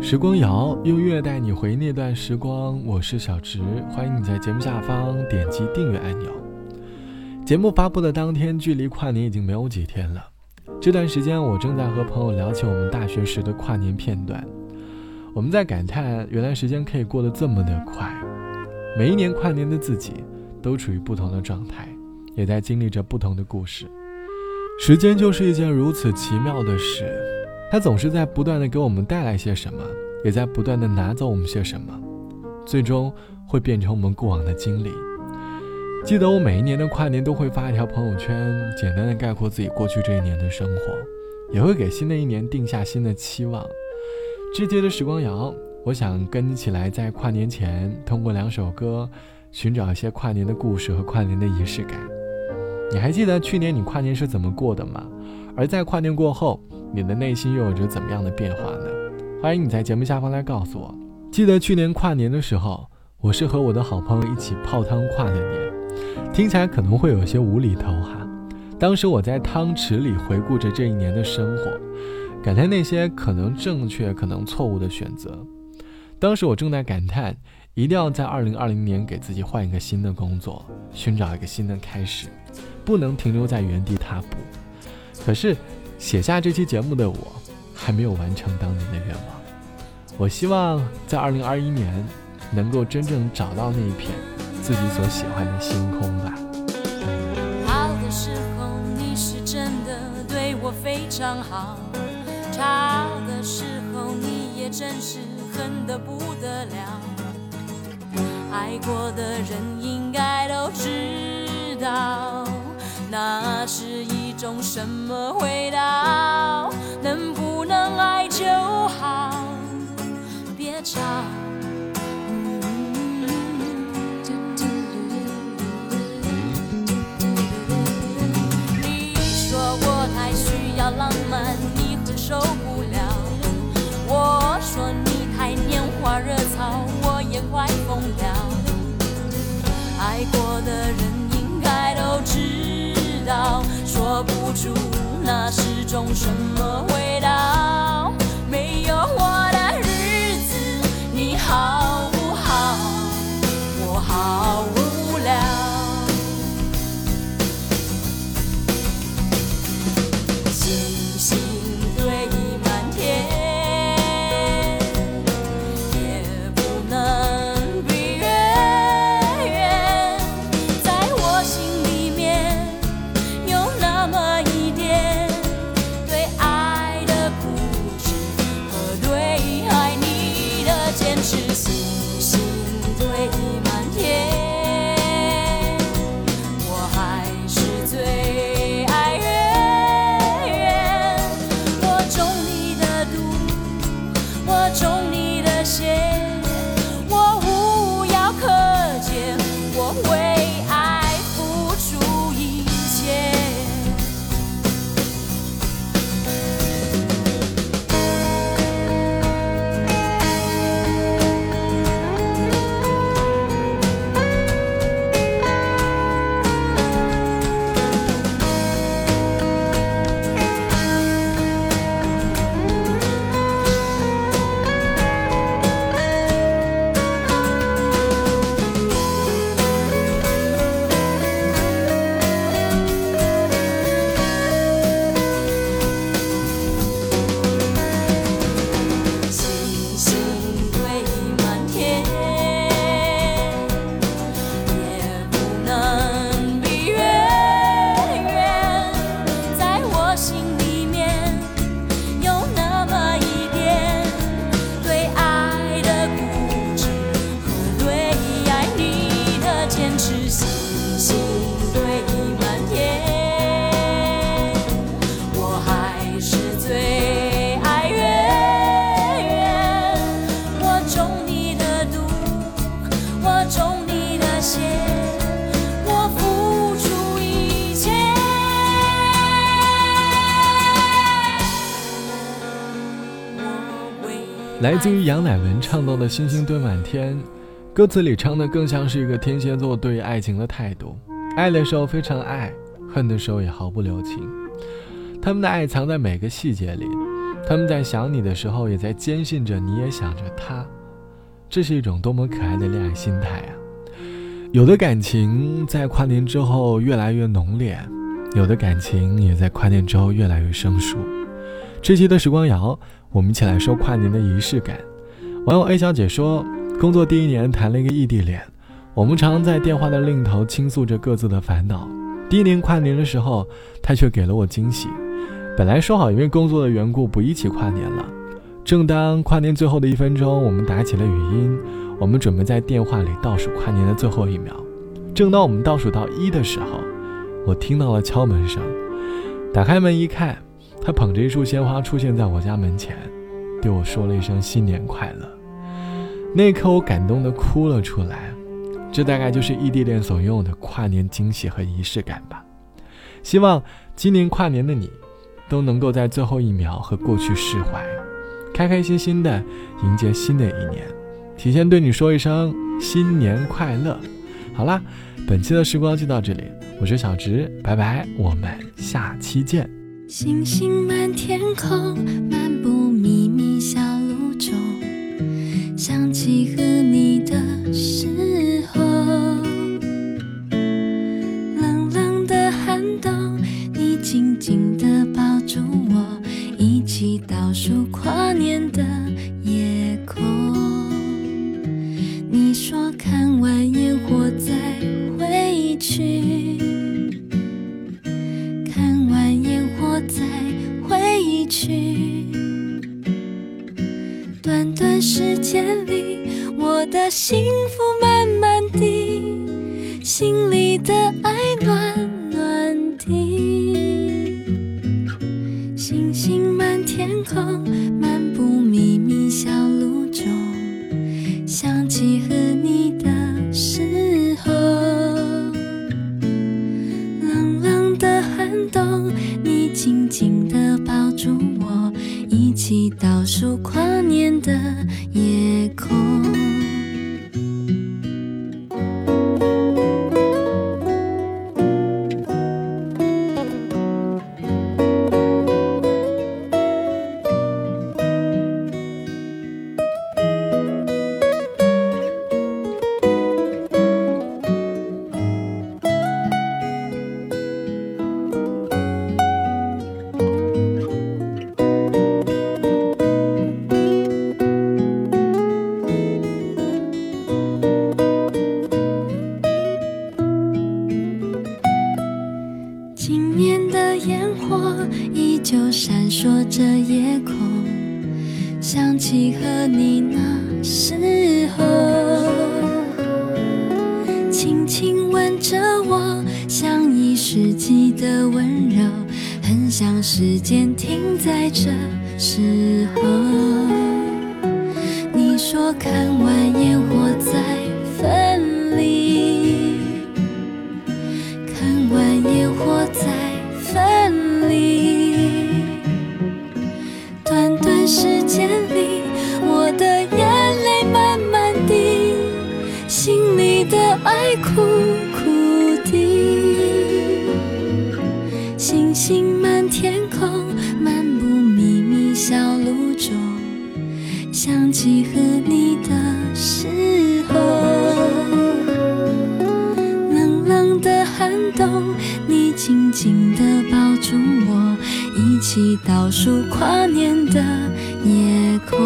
时光谣用乐带你回那段时光，我是小植，欢迎你在节目下方点击订阅按钮。节目发布的当天，距离跨年已经没有几天了。这段时间，我正在和朋友聊起我们大学时的跨年片段，我们在感叹原来时间可以过得这么的快。每一年跨年的自己，都处于不同的状态，也在经历着不同的故事。时间就是一件如此奇妙的事，它总是在不断的给我们带来些什么，也在不断的拿走我们些什么，最终会变成我们过往的经历。记得我每一年的跨年都会发一条朋友圈，简单的概括自己过去这一年的生活，也会给新的一年定下新的期望。这节的时光谣，我想跟你一起来，在跨年前通过两首歌，寻找一些跨年的故事和跨年的仪式感。你还记得去年你跨年是怎么过的吗？而在跨年过后，你的内心又有着怎么样的变化呢？欢迎你在节目下方来告诉我。记得去年跨年的时候，我是和我的好朋友一起泡汤跨的年，听起来可能会有些无厘头哈。当时我在汤池里回顾着这一年的生活，感叹那些可能正确、可能错误的选择。当时我正在感叹，一定要在2020年给自己换一个新的工作，寻找一个新的开始。不能停留在原地踏步。可是，写下这期节目的我，还没有完成当年的愿望。我希望在二零二一年，能够真正找到那一片自己所喜欢的星空吧。好的时候你是真的对我非常好，差的时候你也真是恨得不得了。爱过的人应该都知道。那是一用什么回答？能不能爱就好，别吵。你说我太需要浪漫，你会受不了。我说你太拈花惹草，我也快疯了。爱过的人不出那是种什么味道，来自于杨乃文唱到的《星星堆满天》，歌词里唱的更像是一个天蝎座对于爱情的态度：爱的时候非常爱，恨的时候也毫不留情。他们的爱藏在每个细节里，他们在想你的时候，也在坚信着你也想着他。这是一种多么可爱的恋爱心态啊！有的感情在跨年之后越来越浓烈，有的感情也在跨年之后越来越生疏。这期的时光谣，我们一起来说跨年的仪式感。网友 A 小姐说，工作第一年谈了一个异地恋，我们常常在电话的另一头倾诉着各自的烦恼。第一年跨年的时候，他却给了我惊喜。本来说好因为工作的缘故不一起跨年了。正当跨年最后的一分钟，我们打起了语音，我们准备在电话里倒数跨年的最后一秒。正当我们倒数到一的时候，我听到了敲门声。打开门一看，他捧着一束鲜花出现在我家门前，对我说了一声新年快乐。那一刻，我感动的哭了出来。这大概就是异地恋所拥有的跨年惊喜和仪式感吧。希望今年跨年的你，都能够在最后一秒和过去释怀。开开心心的迎接新的一年，提前对你说一声新年快乐。好啦，本期的时光就到这里，我是小直，拜拜，我们下期见。星星满天空，漫你说看完烟火再回去，看完烟火再回去。短短时间里，我的幸福慢慢地，心里的爱暖紧紧地抱住我，一起倒数跨年的夜空。世纪的温柔，很想时间停在这时候。想起和你的时候。冷冷的寒冬，你紧紧地抱住我，一起倒数跨年的夜空。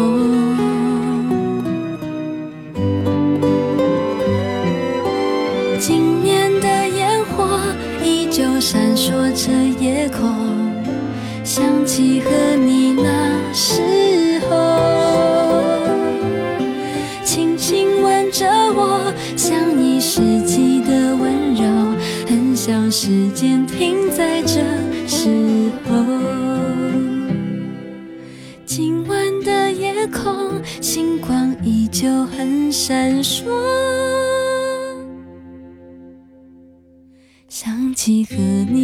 今年的烟火依旧闪烁着夜空，想起和时间停在这时候。今晚的夜空，星光依旧很闪烁，想起和你。